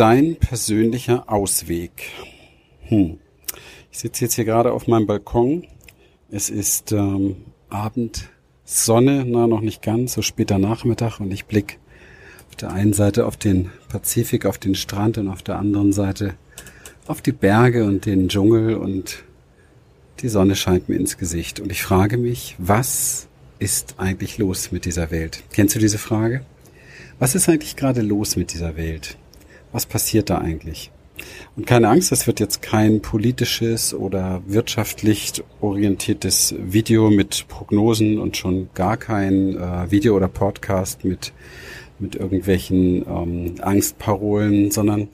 dein persönlicher Ausweg? Hm. Ich sitze jetzt hier gerade auf meinem Balkon. Es ist ähm, Abendsonne, na noch nicht ganz, so später Nachmittag und ich blicke auf der einen Seite auf den Pazifik, auf den Strand und auf der anderen Seite auf die Berge und den Dschungel und die Sonne scheint mir ins Gesicht. Und ich frage mich, was ist eigentlich los mit dieser Welt? Kennst du diese Frage? Was ist eigentlich gerade los mit dieser Welt? Was passiert da eigentlich? Und keine Angst, das wird jetzt kein politisches oder wirtschaftlich orientiertes Video mit Prognosen und schon gar kein äh, Video oder Podcast mit, mit irgendwelchen ähm, Angstparolen, sondern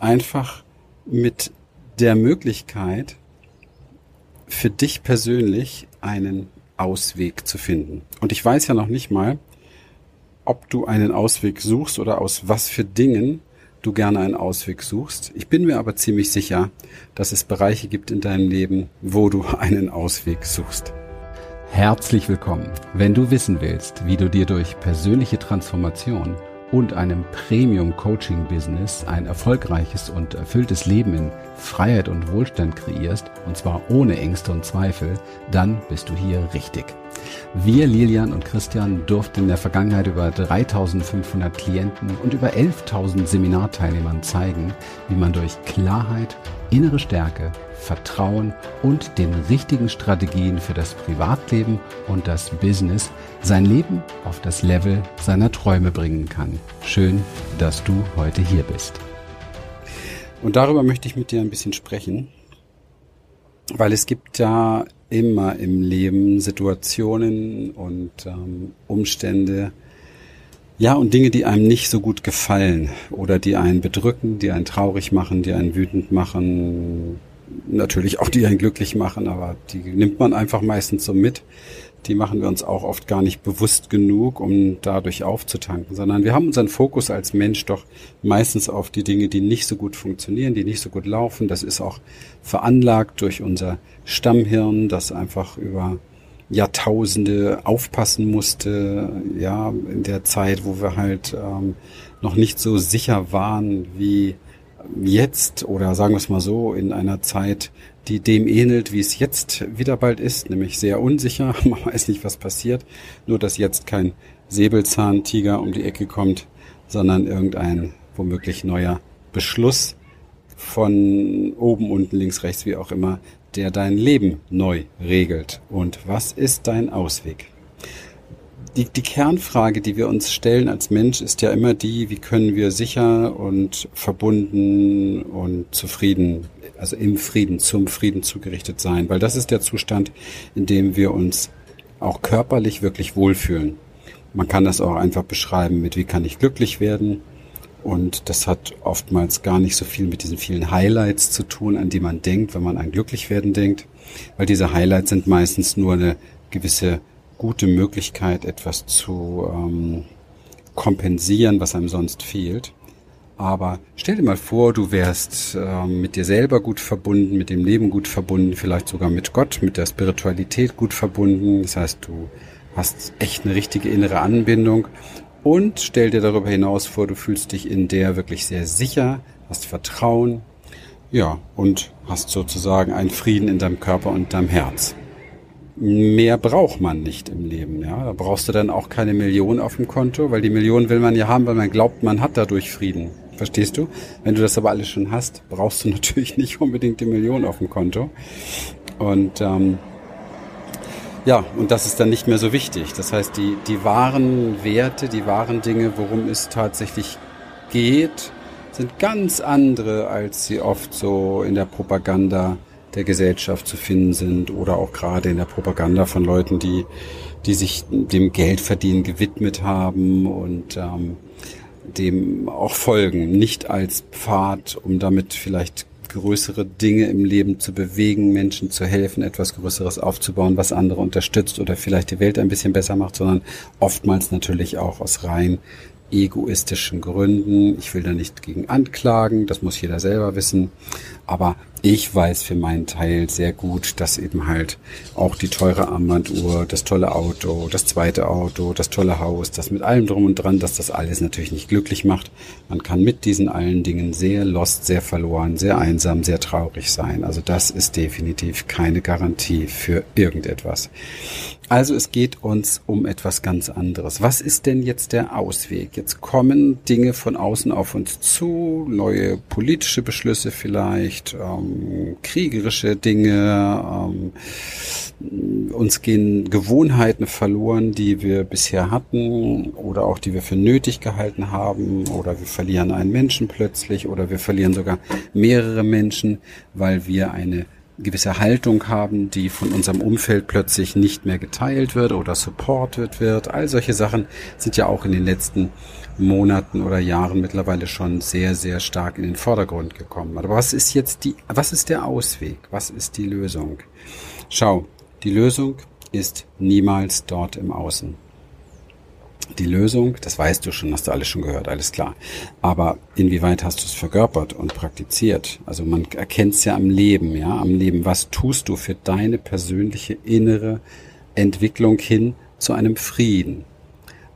einfach mit der Möglichkeit, für dich persönlich einen Ausweg zu finden. Und ich weiß ja noch nicht mal, ob du einen Ausweg suchst oder aus was für Dingen du gerne einen Ausweg suchst. Ich bin mir aber ziemlich sicher, dass es Bereiche gibt in deinem Leben, wo du einen Ausweg suchst. Herzlich willkommen. Wenn du wissen willst, wie du dir durch persönliche Transformation und einem Premium-Coaching-Business ein erfolgreiches und erfülltes Leben in Freiheit und Wohlstand kreierst, und zwar ohne Ängste und Zweifel, dann bist du hier richtig. Wir, Lilian und Christian, durften in der Vergangenheit über 3500 Klienten und über 11.000 Seminarteilnehmern zeigen, wie man durch Klarheit, innere Stärke, Vertrauen und den richtigen Strategien für das Privatleben und das Business sein Leben auf das Level seiner Träume bringen kann. Schön, dass du heute hier bist. Und darüber möchte ich mit dir ein bisschen sprechen, weil es gibt ja immer im Leben Situationen und ähm, Umstände, ja, und Dinge, die einem nicht so gut gefallen oder die einen bedrücken, die einen traurig machen, die einen wütend machen, natürlich auch die einen glücklich machen, aber die nimmt man einfach meistens so mit die machen wir uns auch oft gar nicht bewusst genug, um dadurch aufzutanken, sondern wir haben unseren Fokus als Mensch doch meistens auf die Dinge, die nicht so gut funktionieren, die nicht so gut laufen. Das ist auch veranlagt durch unser Stammhirn, das einfach über Jahrtausende aufpassen musste, ja, in der Zeit, wo wir halt ähm, noch nicht so sicher waren wie jetzt oder sagen wir es mal so, in einer Zeit, die dem ähnelt, wie es jetzt wieder bald ist, nämlich sehr unsicher. Man weiß nicht, was passiert. Nur, dass jetzt kein Säbelzahntiger um die Ecke kommt, sondern irgendein womöglich neuer Beschluss von oben, unten, links, rechts, wie auch immer, der dein Leben neu regelt. Und was ist dein Ausweg? Die, die Kernfrage, die wir uns stellen als Mensch, ist ja immer die, wie können wir sicher und verbunden und zufrieden also im Frieden, zum Frieden zugerichtet sein, weil das ist der Zustand, in dem wir uns auch körperlich wirklich wohlfühlen. Man kann das auch einfach beschreiben mit, wie kann ich glücklich werden? Und das hat oftmals gar nicht so viel mit diesen vielen Highlights zu tun, an die man denkt, wenn man an Glücklichwerden denkt, weil diese Highlights sind meistens nur eine gewisse gute Möglichkeit, etwas zu ähm, kompensieren, was einem sonst fehlt. Aber stell dir mal vor, du wärst äh, mit dir selber gut verbunden, mit dem Leben gut verbunden, vielleicht sogar mit Gott, mit der Spiritualität gut verbunden. Das heißt, du hast echt eine richtige innere Anbindung. Und stell dir darüber hinaus vor, du fühlst dich in der wirklich sehr sicher, hast Vertrauen, ja, und hast sozusagen einen Frieden in deinem Körper und deinem Herz. Mehr braucht man nicht im Leben, ja. Da brauchst du dann auch keine Million auf dem Konto, weil die Million will man ja haben, weil man glaubt, man hat dadurch Frieden. Verstehst du? Wenn du das aber alles schon hast, brauchst du natürlich nicht unbedingt die Million auf dem Konto. Und ähm, ja, und das ist dann nicht mehr so wichtig. Das heißt, die, die wahren Werte, die wahren Dinge, worum es tatsächlich geht, sind ganz andere, als sie oft so in der Propaganda der Gesellschaft zu finden sind oder auch gerade in der Propaganda von Leuten, die, die sich dem Geldverdienen gewidmet haben und ähm, dem auch folgen, nicht als Pfad, um damit vielleicht größere Dinge im Leben zu bewegen, Menschen zu helfen, etwas Größeres aufzubauen, was andere unterstützt oder vielleicht die Welt ein bisschen besser macht, sondern oftmals natürlich auch aus rein egoistischen Gründen. Ich will da nicht gegen anklagen, das muss jeder selber wissen. Aber ich weiß für meinen Teil sehr gut, dass eben halt auch die teure Armbanduhr, das tolle Auto, das zweite Auto, das tolle Haus, das mit allem drum und dran, dass das alles natürlich nicht glücklich macht. Man kann mit diesen allen Dingen sehr lost, sehr verloren, sehr einsam, sehr traurig sein. Also das ist definitiv keine Garantie für irgendetwas. Also es geht uns um etwas ganz anderes. Was ist denn jetzt der Ausweg? Jetzt kommen Dinge von außen auf uns zu, neue politische Beschlüsse vielleicht, ähm, kriegerische Dinge, ähm, uns gehen Gewohnheiten verloren, die wir bisher hatten oder auch die wir für nötig gehalten haben oder wir verlieren einen Menschen plötzlich oder wir verlieren sogar mehrere Menschen, weil wir eine gewisse Haltung haben, die von unserem Umfeld plötzlich nicht mehr geteilt wird oder supported wird. All solche Sachen sind ja auch in den letzten Monaten oder Jahren mittlerweile schon sehr, sehr stark in den Vordergrund gekommen. Aber was ist jetzt die, was ist der Ausweg? Was ist die Lösung? Schau, die Lösung ist niemals dort im Außen die Lösung, das weißt du schon, hast du alles schon gehört, alles klar. Aber inwieweit hast du es verkörpert und praktiziert? Also man erkennt es ja am Leben, ja, am Leben. Was tust du für deine persönliche innere Entwicklung hin zu einem Frieden?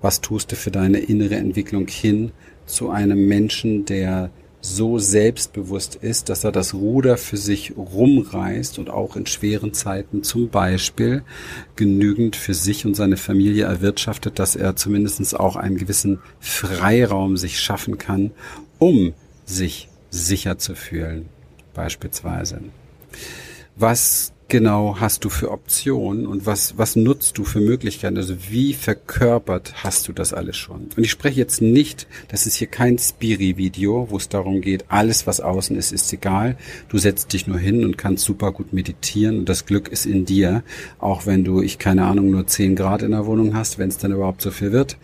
Was tust du für deine innere Entwicklung hin zu einem Menschen, der so selbstbewusst ist, dass er das Ruder für sich rumreißt und auch in schweren Zeiten zum Beispiel genügend für sich und seine Familie erwirtschaftet, dass er zumindest auch einen gewissen Freiraum sich schaffen kann, um sich sicher zu fühlen, beispielsweise. Was genau hast du für Optionen und was, was nutzt du für Möglichkeiten? Also wie verkörpert hast du das alles schon? Und ich spreche jetzt nicht, das ist hier kein Spiri-Video, wo es darum geht, alles was außen ist, ist egal. Du setzt dich nur hin und kannst super gut meditieren und das Glück ist in dir, auch wenn du, ich keine Ahnung, nur 10 Grad in der Wohnung hast, wenn es dann überhaupt so viel wird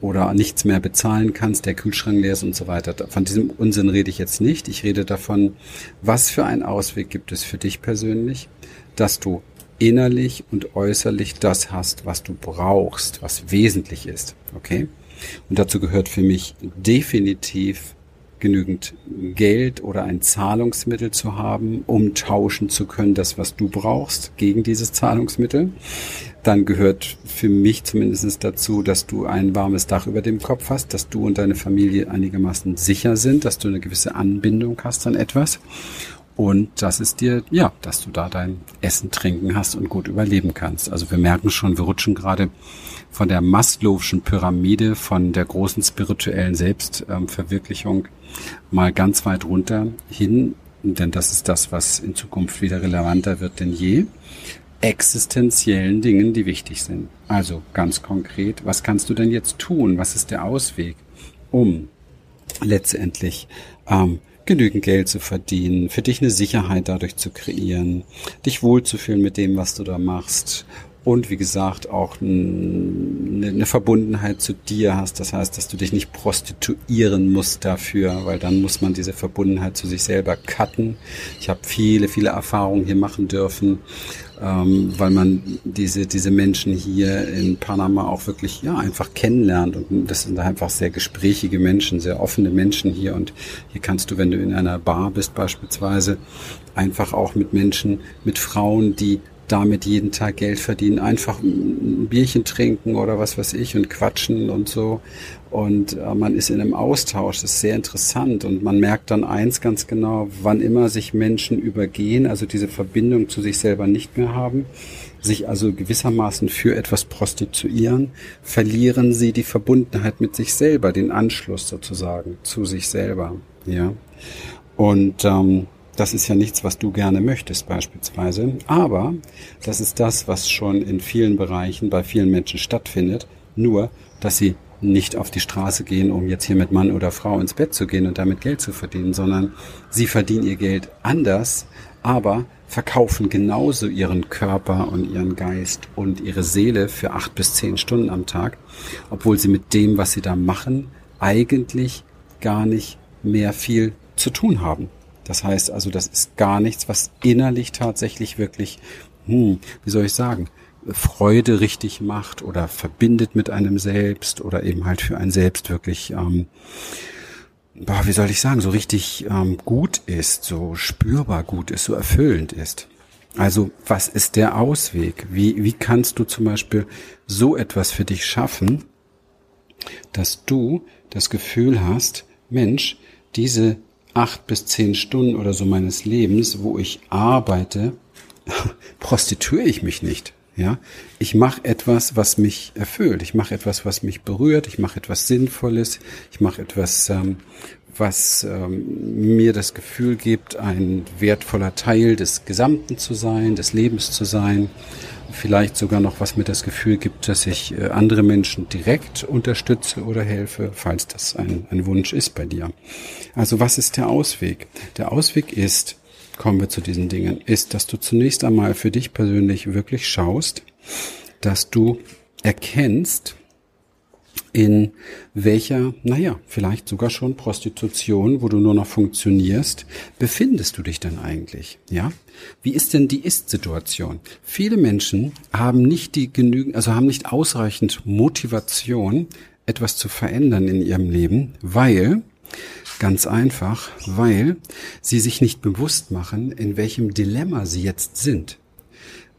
oder nichts mehr bezahlen kannst, der Kühlschrank leer ist und so weiter. Von diesem Unsinn rede ich jetzt nicht. Ich rede davon, was für einen Ausweg gibt es für dich persönlich? dass du innerlich und äußerlich das hast, was du brauchst, was wesentlich ist. Okay? Und dazu gehört für mich definitiv genügend Geld oder ein Zahlungsmittel zu haben, um tauschen zu können, das, was du brauchst, gegen dieses Zahlungsmittel. Dann gehört für mich zumindest dazu, dass du ein warmes Dach über dem Kopf hast, dass du und deine Familie einigermaßen sicher sind, dass du eine gewisse Anbindung hast an etwas und dass es dir, ja, dass du da dein Essen, Trinken hast und gut überleben kannst. Also wir merken schon, wir rutschen gerade von der Maslow'schen Pyramide, von der großen spirituellen Selbstverwirklichung mal ganz weit runter hin, denn das ist das, was in Zukunft wieder relevanter wird denn je, existenziellen Dingen, die wichtig sind. Also ganz konkret, was kannst du denn jetzt tun? Was ist der Ausweg, um letztendlich ähm, genügend Geld zu verdienen, für dich eine Sicherheit dadurch zu kreieren, dich wohlzufühlen mit dem, was du da machst und wie gesagt auch eine Verbundenheit zu dir hast. Das heißt, dass du dich nicht prostituieren musst dafür, weil dann muss man diese Verbundenheit zu sich selber cutten. Ich habe viele, viele Erfahrungen hier machen dürfen ähm, weil man diese, diese Menschen hier in Panama auch wirklich ja einfach kennenlernt. Und das sind einfach sehr gesprächige Menschen, sehr offene Menschen hier. Und hier kannst du, wenn du in einer Bar bist beispielsweise, einfach auch mit Menschen, mit Frauen, die damit jeden Tag Geld verdienen, einfach ein Bierchen trinken oder was weiß ich und quatschen und so. Und äh, man ist in einem Austausch, das ist sehr interessant und man merkt dann eins ganz genau, wann immer sich Menschen übergehen, also diese Verbindung zu sich selber nicht mehr haben, sich also gewissermaßen für etwas prostituieren, verlieren sie die Verbundenheit mit sich selber, den Anschluss sozusagen zu sich selber. Ja. Und ähm, das ist ja nichts, was du gerne möchtest beispielsweise. Aber das ist das, was schon in vielen Bereichen bei vielen Menschen stattfindet. Nur, dass sie nicht auf die Straße gehen, um jetzt hier mit Mann oder Frau ins Bett zu gehen und damit Geld zu verdienen, sondern sie verdienen ihr Geld anders, aber verkaufen genauso ihren Körper und ihren Geist und ihre Seele für acht bis zehn Stunden am Tag, obwohl sie mit dem, was sie da machen, eigentlich gar nicht mehr viel zu tun haben. Das heißt also, das ist gar nichts, was innerlich tatsächlich wirklich, hm, wie soll ich sagen, Freude richtig macht oder verbindet mit einem selbst oder eben halt für ein Selbst wirklich ähm, boah, wie soll ich sagen, so richtig ähm, gut ist, so spürbar gut ist, so erfüllend ist. Also was ist der Ausweg? Wie, wie kannst du zum Beispiel so etwas für dich schaffen, dass du das Gefühl hast, Mensch, diese acht bis zehn Stunden oder so meines Lebens, wo ich arbeite, prostituiere ich mich nicht. Ja, ich mache etwas, was mich erfüllt. Ich mache etwas, was mich berührt. Ich mache etwas Sinnvolles. Ich mache etwas, ähm, was ähm, mir das Gefühl gibt, ein wertvoller Teil des Gesamten zu sein, des Lebens zu sein. Vielleicht sogar noch, was mir das Gefühl gibt, dass ich äh, andere Menschen direkt unterstütze oder helfe, falls das ein, ein Wunsch ist bei dir. Also was ist der Ausweg? Der Ausweg ist, kommen wir zu diesen Dingen, ist, dass du zunächst einmal für dich persönlich wirklich schaust, dass du erkennst, in welcher, naja, vielleicht sogar schon Prostitution, wo du nur noch funktionierst, befindest du dich denn eigentlich? Ja? Wie ist denn die Ist-Situation? Viele Menschen haben nicht die genügend, also haben nicht ausreichend Motivation, etwas zu verändern in ihrem Leben, weil Ganz einfach, weil sie sich nicht bewusst machen, in welchem Dilemma sie jetzt sind.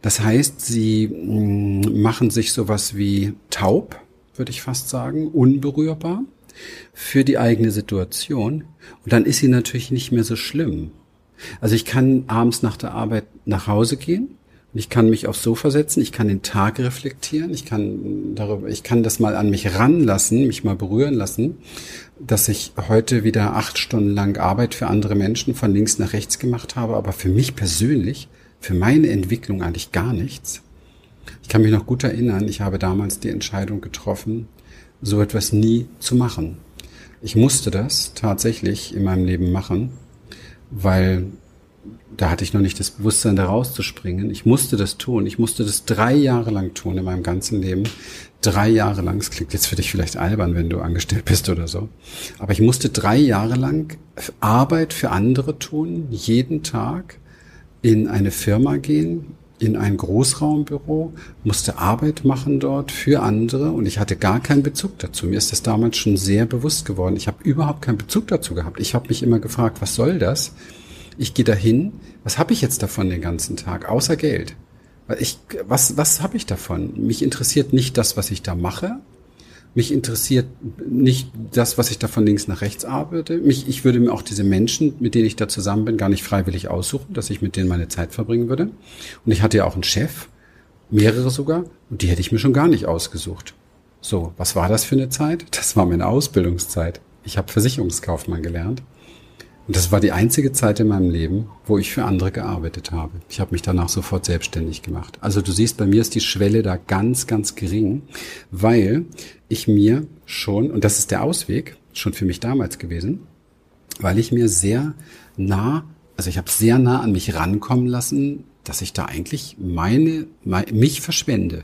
Das heißt, sie mm, machen sich sowas wie taub, würde ich fast sagen, unberührbar für die eigene Situation. Und dann ist sie natürlich nicht mehr so schlimm. Also ich kann abends nach der Arbeit nach Hause gehen und ich kann mich aufs Sofa setzen, ich kann den Tag reflektieren, ich kann darüber, ich kann das mal an mich ranlassen, mich mal berühren lassen, dass ich heute wieder acht Stunden lang Arbeit für andere Menschen von links nach rechts gemacht habe, aber für mich persönlich, für meine Entwicklung eigentlich gar nichts. Ich kann mich noch gut erinnern, ich habe damals die Entscheidung getroffen, so etwas nie zu machen. Ich musste das tatsächlich in meinem Leben machen, weil da hatte ich noch nicht das Bewusstsein, da rauszuspringen. Ich musste das tun. Ich musste das drei Jahre lang tun in meinem ganzen Leben. Drei Jahre lang. Es klingt jetzt für dich vielleicht albern, wenn du angestellt bist oder so. Aber ich musste drei Jahre lang Arbeit für andere tun, jeden Tag in eine Firma gehen, in ein Großraumbüro, musste Arbeit machen dort für andere und ich hatte gar keinen Bezug dazu. Mir ist das damals schon sehr bewusst geworden. Ich habe überhaupt keinen Bezug dazu gehabt. Ich habe mich immer gefragt, was soll das? Ich gehe dahin, was habe ich jetzt davon den ganzen Tag, außer Geld? Ich, was was habe ich davon? Mich interessiert nicht das, was ich da mache. Mich interessiert nicht das, was ich da von links nach rechts arbeite. Mich, ich würde mir auch diese Menschen, mit denen ich da zusammen bin, gar nicht freiwillig aussuchen, dass ich mit denen meine Zeit verbringen würde. Und ich hatte ja auch einen Chef, mehrere sogar, und die hätte ich mir schon gar nicht ausgesucht. So, was war das für eine Zeit? Das war meine Ausbildungszeit. Ich habe Versicherungskaufmann gelernt. Und das war die einzige Zeit in meinem Leben, wo ich für andere gearbeitet habe. Ich habe mich danach sofort selbstständig gemacht. Also du siehst, bei mir ist die Schwelle da ganz, ganz gering, weil ich mir schon, und das ist der Ausweg, schon für mich damals gewesen, weil ich mir sehr nah, also ich habe sehr nah an mich rankommen lassen, dass ich da eigentlich meine, meine mich verschwende,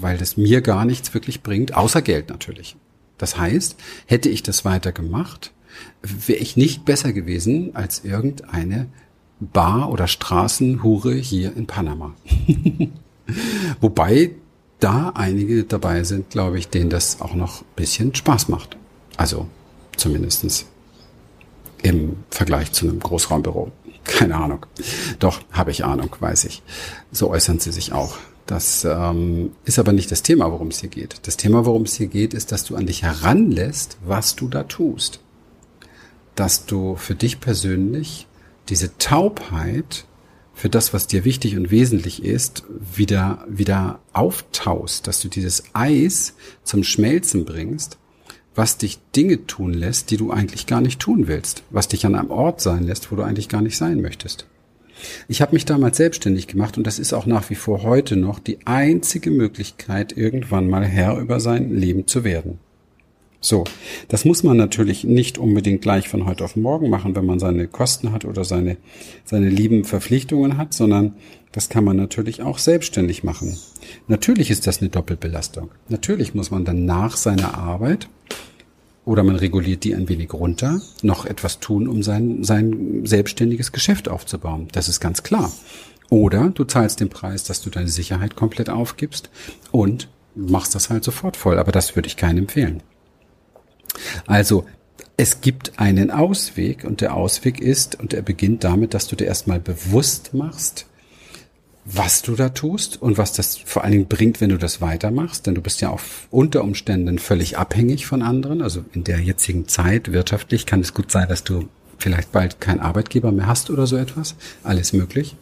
weil das mir gar nichts wirklich bringt, außer Geld natürlich. Das heißt, hätte ich das weiter gemacht, wäre ich nicht besser gewesen als irgendeine Bar- oder Straßenhure hier in Panama. Wobei da einige dabei sind, glaube ich, denen das auch noch ein bisschen Spaß macht. Also zumindestens im Vergleich zu einem Großraumbüro. Keine Ahnung. Doch, habe ich Ahnung, weiß ich. So äußern sie sich auch. Das ähm, ist aber nicht das Thema, worum es hier geht. Das Thema, worum es hier geht, ist, dass du an dich heranlässt, was du da tust dass du für dich persönlich diese Taubheit für das, was dir wichtig und wesentlich ist, wieder, wieder auftaust, dass du dieses Eis zum Schmelzen bringst, was dich Dinge tun lässt, die du eigentlich gar nicht tun willst, was dich an einem Ort sein lässt, wo du eigentlich gar nicht sein möchtest. Ich habe mich damals selbstständig gemacht und das ist auch nach wie vor heute noch die einzige Möglichkeit, irgendwann mal Herr über sein Leben zu werden. So, das muss man natürlich nicht unbedingt gleich von heute auf morgen machen, wenn man seine Kosten hat oder seine, seine lieben Verpflichtungen hat, sondern das kann man natürlich auch selbstständig machen. Natürlich ist das eine Doppelbelastung. Natürlich muss man dann nach seiner Arbeit oder man reguliert die ein wenig runter, noch etwas tun, um sein, sein selbstständiges Geschäft aufzubauen. Das ist ganz klar. Oder du zahlst den Preis, dass du deine Sicherheit komplett aufgibst und machst das halt sofort voll. Aber das würde ich keinem empfehlen. Also es gibt einen Ausweg und der Ausweg ist, und er beginnt damit, dass du dir erstmal bewusst machst, was du da tust und was das vor allen Dingen bringt, wenn du das weitermachst. Denn du bist ja auch unter Umständen völlig abhängig von anderen. Also in der jetzigen Zeit wirtschaftlich kann es gut sein, dass du vielleicht bald keinen Arbeitgeber mehr hast oder so etwas. Alles möglich.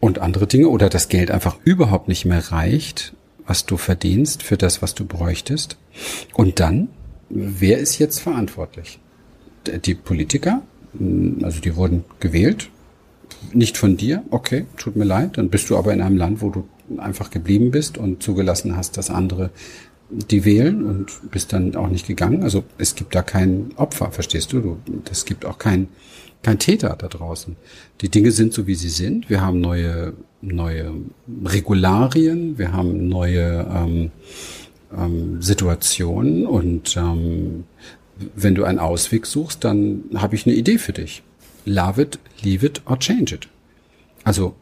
Und andere Dinge oder das Geld einfach überhaupt nicht mehr reicht, was du verdienst für das, was du bräuchtest. Und dann, wer ist jetzt verantwortlich? Die Politiker, also die wurden gewählt, nicht von dir, okay, tut mir leid, dann bist du aber in einem Land, wo du einfach geblieben bist und zugelassen hast, dass andere die wählen und bist dann auch nicht gegangen. Also es gibt da kein Opfer, verstehst du? du es gibt auch kein, kein Täter da draußen. Die Dinge sind so, wie sie sind. Wir haben neue, neue Regularien, wir haben neue ähm, ähm, Situationen und ähm, wenn du einen Ausweg suchst, dann habe ich eine Idee für dich love it, leave it or change it. Also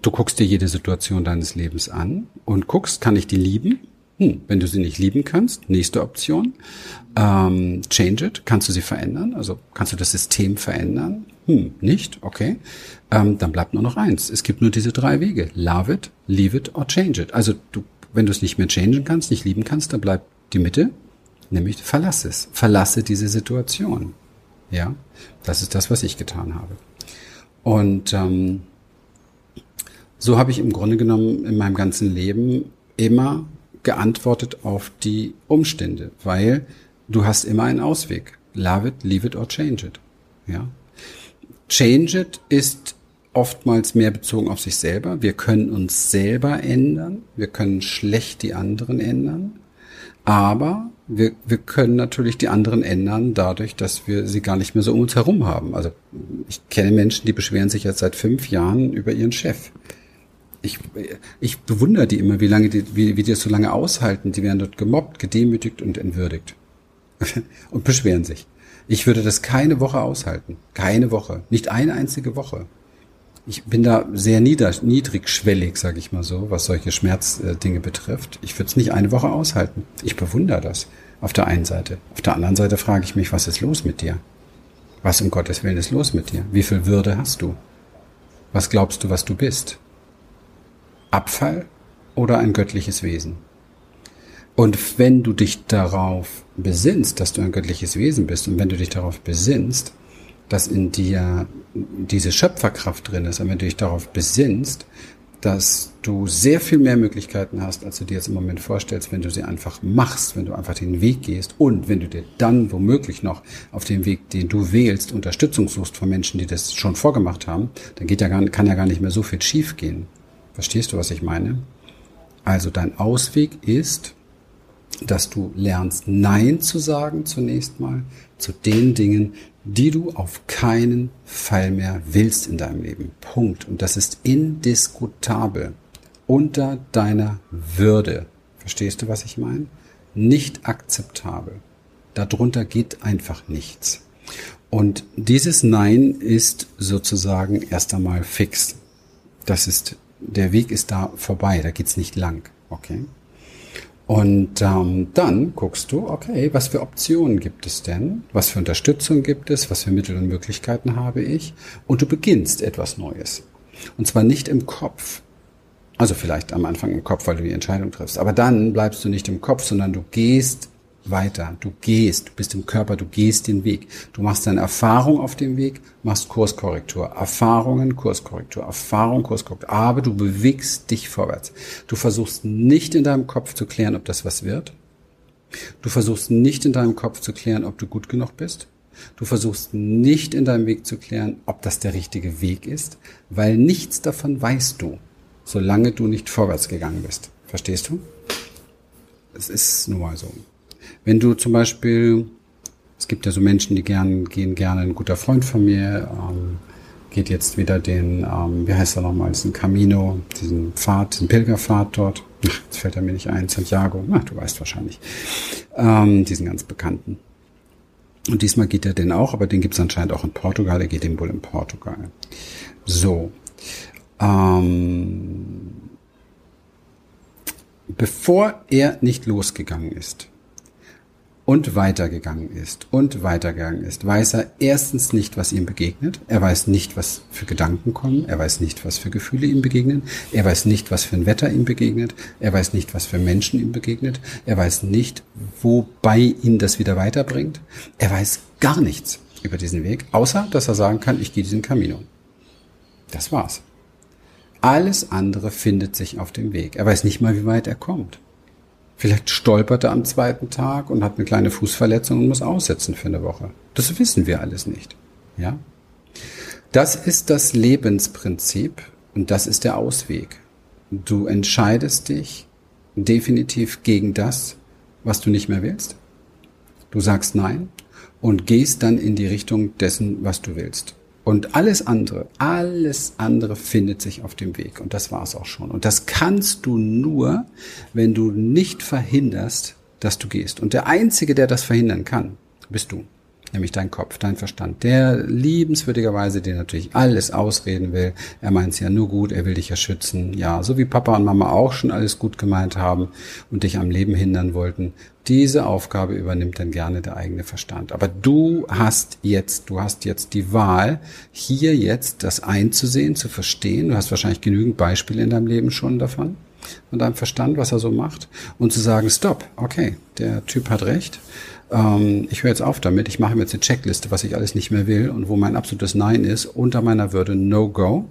du guckst dir jede Situation deines Lebens an und guckst, kann ich die lieben? Hm, wenn du sie nicht lieben kannst, nächste Option. Ähm, change it, kannst du sie verändern? Also kannst du das System verändern? Hm, nicht? Okay. Ähm, dann bleibt nur noch eins. Es gibt nur diese drei Wege. Love it, leave it or change it. Also du, wenn du es nicht mehr changen kannst, nicht lieben kannst, dann bleibt die Mitte, nämlich verlasse es. Verlasse diese Situation. Ja, das ist das, was ich getan habe. Und ähm, so habe ich im Grunde genommen in meinem ganzen Leben immer geantwortet auf die Umstände, weil du hast immer einen Ausweg. Love it, leave it or change it. Ja. Change it ist oftmals mehr bezogen auf sich selber. Wir können uns selber ändern. Wir können schlecht die anderen ändern. Aber wir, wir können natürlich die anderen ändern, dadurch, dass wir sie gar nicht mehr so um uns herum haben. Also ich kenne Menschen, die beschweren sich jetzt seit fünf Jahren über ihren Chef. Ich, ich bewundere die immer, wie lange die, wie, wie die das so lange aushalten. Die werden dort gemobbt, gedemütigt und entwürdigt. und beschweren sich. Ich würde das keine Woche aushalten. Keine Woche. Nicht eine einzige Woche ich bin da sehr nieder, niedrigschwellig, sage ich mal so, was solche Schmerzdinge betrifft. Ich würde es nicht eine Woche aushalten. Ich bewundere das auf der einen Seite. Auf der anderen Seite frage ich mich, was ist los mit dir? Was um Gottes Willen ist los mit dir? Wie viel Würde hast du? Was glaubst du, was du bist? Abfall oder ein göttliches Wesen? Und wenn du dich darauf besinnst, dass du ein göttliches Wesen bist, und wenn du dich darauf besinnst, dass in dir diese Schöpferkraft drin ist, wenn du dich darauf besinnst, dass du sehr viel mehr Möglichkeiten hast, als du dir jetzt im Moment vorstellst, wenn du sie einfach machst, wenn du einfach den Weg gehst und wenn du dir dann womöglich noch auf dem Weg, den du wählst, Unterstützung suchst von Menschen, die das schon vorgemacht haben, dann geht ja gar, kann ja gar nicht mehr so viel schief gehen. Verstehst du, was ich meine? Also dein Ausweg ist, dass du lernst, Nein zu sagen zunächst mal zu den Dingen, die du auf keinen Fall mehr willst in deinem Leben. Punkt. Und das ist indiskutabel. Unter deiner Würde. Verstehst du, was ich meine? Nicht akzeptabel. Darunter geht einfach nichts. Und dieses Nein ist sozusagen erst einmal fix. Das ist, der Weg ist da vorbei, da geht's nicht lang. Okay? Und ähm, dann guckst du, okay, was für Optionen gibt es denn? Was für Unterstützung gibt es? Was für Mittel und Möglichkeiten habe ich? Und du beginnst etwas Neues. Und zwar nicht im Kopf. Also vielleicht am Anfang im Kopf, weil du die Entscheidung triffst. Aber dann bleibst du nicht im Kopf, sondern du gehst weiter. Du gehst, du bist im Körper, du gehst den Weg. Du machst deine Erfahrung auf dem Weg, machst Kurskorrektur. Erfahrungen, Kurskorrektur, Erfahrung, Kurskorrektur. Aber du bewegst dich vorwärts. Du versuchst nicht in deinem Kopf zu klären, ob das was wird. Du versuchst nicht in deinem Kopf zu klären, ob du gut genug bist. Du versuchst nicht in deinem Weg zu klären, ob das der richtige Weg ist, weil nichts davon weißt du, solange du nicht vorwärts gegangen bist. Verstehst du? Es ist nun mal so. Wenn du zum Beispiel, es gibt ja so Menschen, die gern, gehen gerne, ein guter Freund von mir, ähm, geht jetzt wieder den, ähm, wie heißt er nochmal, ein Camino, diesen Pfad, diesen Pilgerpfad dort. Ach, jetzt fällt er mir nicht ein, Santiago, ach, du weißt wahrscheinlich, ähm, diesen ganz bekannten. Und diesmal geht er den auch, aber den gibt es anscheinend auch in Portugal, er geht den wohl in Portugal. So. Ähm, bevor er nicht losgegangen ist, und weitergegangen ist und weitergegangen ist, weiß er erstens nicht, was ihm begegnet. Er weiß nicht, was für Gedanken kommen. Er weiß nicht, was für Gefühle ihm begegnen. Er weiß nicht, was für ein Wetter ihm begegnet. Er weiß nicht, was für Menschen ihm begegnet. Er weiß nicht, wobei ihn das wieder weiterbringt. Er weiß gar nichts über diesen Weg, außer dass er sagen kann, ich gehe diesen Camino. Das war's. Alles andere findet sich auf dem Weg. Er weiß nicht mal, wie weit er kommt. Vielleicht stolpert er am zweiten Tag und hat eine kleine Fußverletzung und muss aussetzen für eine Woche. Das wissen wir alles nicht. Ja? Das ist das Lebensprinzip und das ist der Ausweg. Du entscheidest dich definitiv gegen das, was du nicht mehr willst. Du sagst Nein und gehst dann in die Richtung dessen, was du willst. Und alles andere, alles andere findet sich auf dem Weg. Und das war es auch schon. Und das kannst du nur, wenn du nicht verhinderst, dass du gehst. Und der Einzige, der das verhindern kann, bist du nämlich dein Kopf, dein Verstand, der liebenswürdigerweise dir natürlich alles ausreden will. Er meint es ja nur gut, er will dich ja schützen. Ja, so wie Papa und Mama auch schon alles gut gemeint haben und dich am Leben hindern wollten. Diese Aufgabe übernimmt dann gerne der eigene Verstand. Aber du hast jetzt, du hast jetzt die Wahl, hier jetzt das einzusehen, zu verstehen. Du hast wahrscheinlich genügend Beispiele in deinem Leben schon davon von deinem Verstand, was er so macht, und zu sagen, stopp, okay, der Typ hat recht ähm, ich höre jetzt auf damit, ich mache mir jetzt eine Checkliste, was ich alles nicht mehr will und wo mein absolutes Nein ist, unter meiner Würde No-Go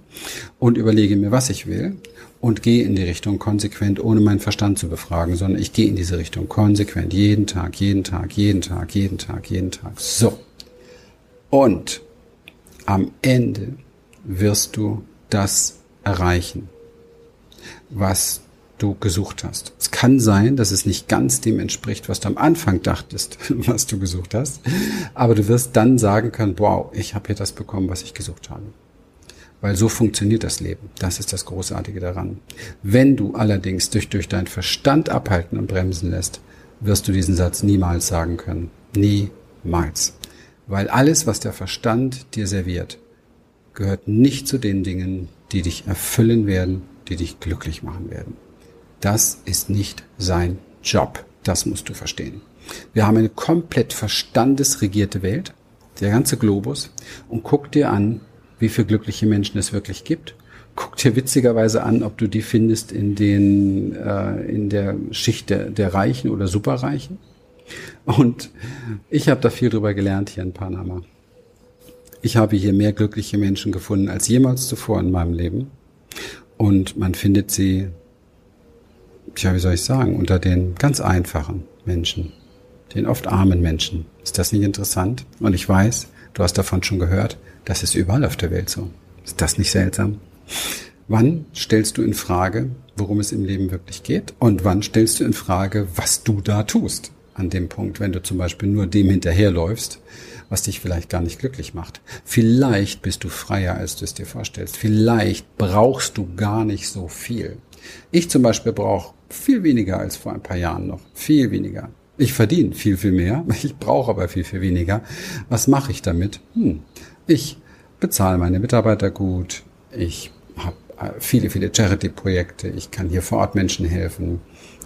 und überlege mir, was ich will und gehe in die Richtung konsequent, ohne meinen Verstand zu befragen, sondern ich gehe in diese Richtung konsequent, jeden Tag, jeden Tag, jeden Tag, jeden Tag, jeden Tag. So. Und am Ende wirst du das erreichen, was du gesucht hast. Es kann sein, dass es nicht ganz dem entspricht, was du am Anfang dachtest, was du gesucht hast, aber du wirst dann sagen können, wow, ich habe hier das bekommen, was ich gesucht habe. Weil so funktioniert das Leben. Das ist das Großartige daran. Wenn du allerdings durch, durch deinen Verstand abhalten und bremsen lässt, wirst du diesen Satz niemals sagen können. Niemals. Weil alles, was der Verstand dir serviert, gehört nicht zu den Dingen, die dich erfüllen werden, die dich glücklich machen werden. Das ist nicht sein Job. Das musst du verstehen. Wir haben eine komplett verstandesregierte Welt, der ganze Globus, und guck dir an, wie viele glückliche Menschen es wirklich gibt. Guck dir witzigerweise an, ob du die findest in den äh, in der Schicht der, der Reichen oder Superreichen. Und ich habe da viel drüber gelernt hier in Panama. Ich habe hier mehr glückliche Menschen gefunden als jemals zuvor in meinem Leben. Und man findet sie tja, wie soll ich sagen, unter den ganz einfachen Menschen, den oft armen Menschen. Ist das nicht interessant? Und ich weiß, du hast davon schon gehört, das ist überall auf der Welt so. Ist das nicht seltsam? Wann stellst du in Frage, worum es im Leben wirklich geht? Und wann stellst du in Frage, was du da tust? An dem Punkt, wenn du zum Beispiel nur dem hinterherläufst, was dich vielleicht gar nicht glücklich macht. Vielleicht bist du freier, als du es dir vorstellst. Vielleicht brauchst du gar nicht so viel. Ich zum Beispiel brauche viel weniger als vor ein paar Jahren noch. Viel weniger. Ich verdiene viel, viel mehr. Ich brauche aber viel, viel weniger. Was mache ich damit? Hm. Ich bezahle meine Mitarbeiter gut. Ich habe äh, viele, viele Charity-Projekte. Ich kann hier vor Ort Menschen helfen.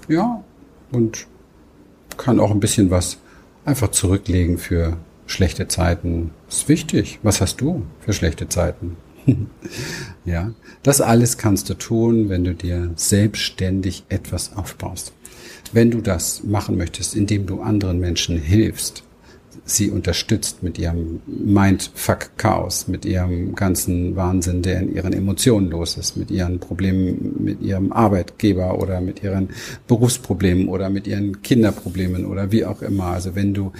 Ja, und kann auch ein bisschen was einfach zurücklegen für schlechte Zeiten. ist wichtig. Was hast du für schlechte Zeiten? ja, das alles kannst du tun, wenn du dir selbstständig etwas aufbaust. Wenn du das machen möchtest, indem du anderen Menschen hilfst, sie unterstützt mit ihrem Mindfuck-Chaos, mit ihrem ganzen Wahnsinn, der in ihren Emotionen los ist, mit ihren Problemen mit ihrem Arbeitgeber oder mit ihren Berufsproblemen oder mit ihren Kinderproblemen oder wie auch immer. Also wenn du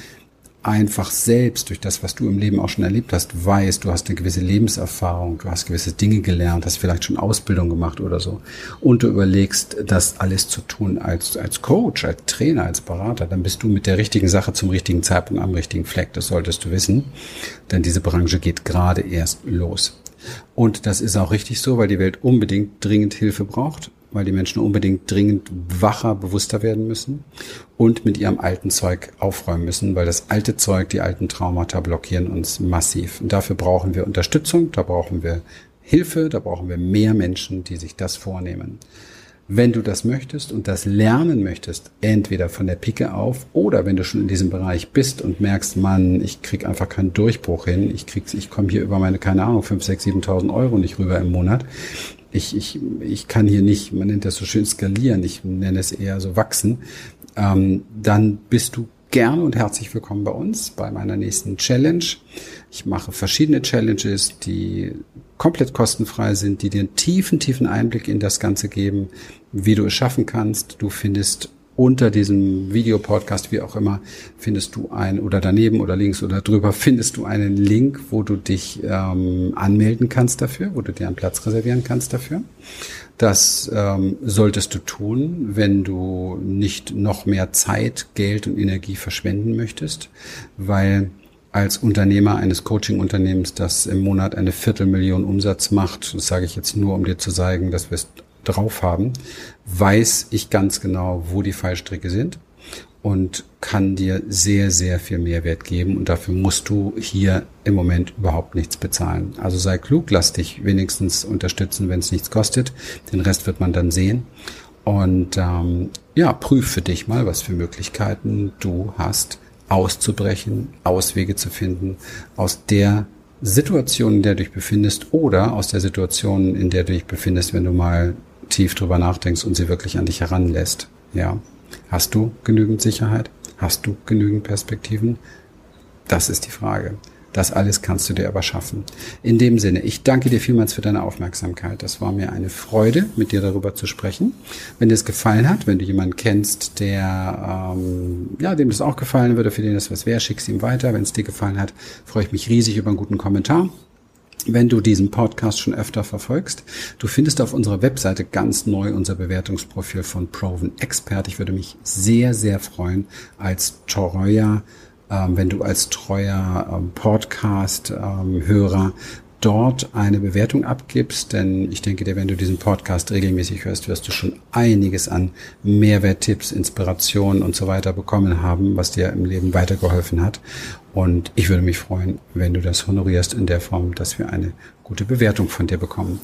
einfach selbst durch das, was du im Leben auch schon erlebt hast, weißt, du hast eine gewisse Lebenserfahrung, du hast gewisse Dinge gelernt, hast vielleicht schon Ausbildung gemacht oder so und du überlegst, das alles zu tun als, als Coach, als Trainer, als Berater, dann bist du mit der richtigen Sache zum richtigen Zeitpunkt am richtigen Fleck. Das solltest du wissen, denn diese Branche geht gerade erst los. Und das ist auch richtig so, weil die Welt unbedingt dringend Hilfe braucht weil die Menschen unbedingt dringend wacher, bewusster werden müssen und mit ihrem alten Zeug aufräumen müssen, weil das alte Zeug, die alten Traumata blockieren uns massiv. Und dafür brauchen wir Unterstützung, da brauchen wir Hilfe, da brauchen wir mehr Menschen, die sich das vornehmen. Wenn du das möchtest und das lernen möchtest, entweder von der Pike auf oder wenn du schon in diesem Bereich bist und merkst, Mann, ich krieg einfach keinen Durchbruch hin, ich krieg, ich komme hier über meine, keine Ahnung, 5, 6, 7.000 Euro nicht rüber im Monat. Ich, ich, ich kann hier nicht, man nennt das so schön skalieren, ich nenne es eher so wachsen, ähm, dann bist du gerne und herzlich willkommen bei uns, bei meiner nächsten Challenge. Ich mache verschiedene Challenges, die komplett kostenfrei sind, die dir einen tiefen, tiefen Einblick in das Ganze geben, wie du es schaffen kannst. Du findest unter diesem Videopodcast, wie auch immer, findest du ein oder daneben oder links oder drüber findest du einen Link, wo du dich ähm, anmelden kannst dafür, wo du dir einen Platz reservieren kannst dafür. Das ähm, solltest du tun, wenn du nicht noch mehr Zeit, Geld und Energie verschwenden möchtest, weil als Unternehmer eines Coaching-Unternehmens, das im Monat eine Viertelmillion Umsatz macht, das sage ich jetzt nur, um dir zu zeigen, dass wir es drauf haben, weiß ich ganz genau, wo die Fallstricke sind und kann dir sehr, sehr viel Mehrwert geben. Und dafür musst du hier im Moment überhaupt nichts bezahlen. Also sei klug, lass dich wenigstens unterstützen, wenn es nichts kostet. Den Rest wird man dann sehen. Und ähm, ja, prüf für dich mal, was für Möglichkeiten du hast, auszubrechen, Auswege zu finden aus der Situation, in der du dich befindest oder aus der Situation, in der du dich befindest, wenn du mal tief drüber nachdenkst und sie wirklich an dich heranlässt. Ja. Hast du genügend Sicherheit? Hast du genügend Perspektiven? Das ist die Frage. Das alles kannst du dir aber schaffen. In dem Sinne, ich danke dir vielmals für deine Aufmerksamkeit. Das war mir eine Freude, mit dir darüber zu sprechen. Wenn dir es gefallen hat, wenn du jemanden kennst, der ähm, ja, dem das auch gefallen würde, für den das was wäre, schick's ihm weiter. Wenn es dir gefallen hat, freue ich mich riesig über einen guten Kommentar wenn du diesen Podcast schon öfter verfolgst. Du findest auf unserer Webseite ganz neu unser Bewertungsprofil von Proven Expert. Ich würde mich sehr, sehr freuen als treuer ähm, wenn du als treuer ähm, Podcast-Hörer ähm, dort eine Bewertung abgibst, denn ich denke dir, wenn du diesen Podcast regelmäßig hörst, wirst du schon einiges an Mehrwerttipps, Inspirationen und so weiter bekommen haben, was dir im Leben weitergeholfen hat. Und ich würde mich freuen, wenn du das honorierst in der Form, dass wir eine gute Bewertung von dir bekommen.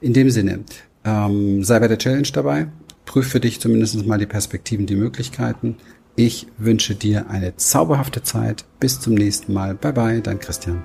In dem Sinne, ähm, sei bei der Challenge dabei, prüf für dich zumindest mal die Perspektiven, die Möglichkeiten. Ich wünsche dir eine zauberhafte Zeit. Bis zum nächsten Mal. Bye bye, dein Christian.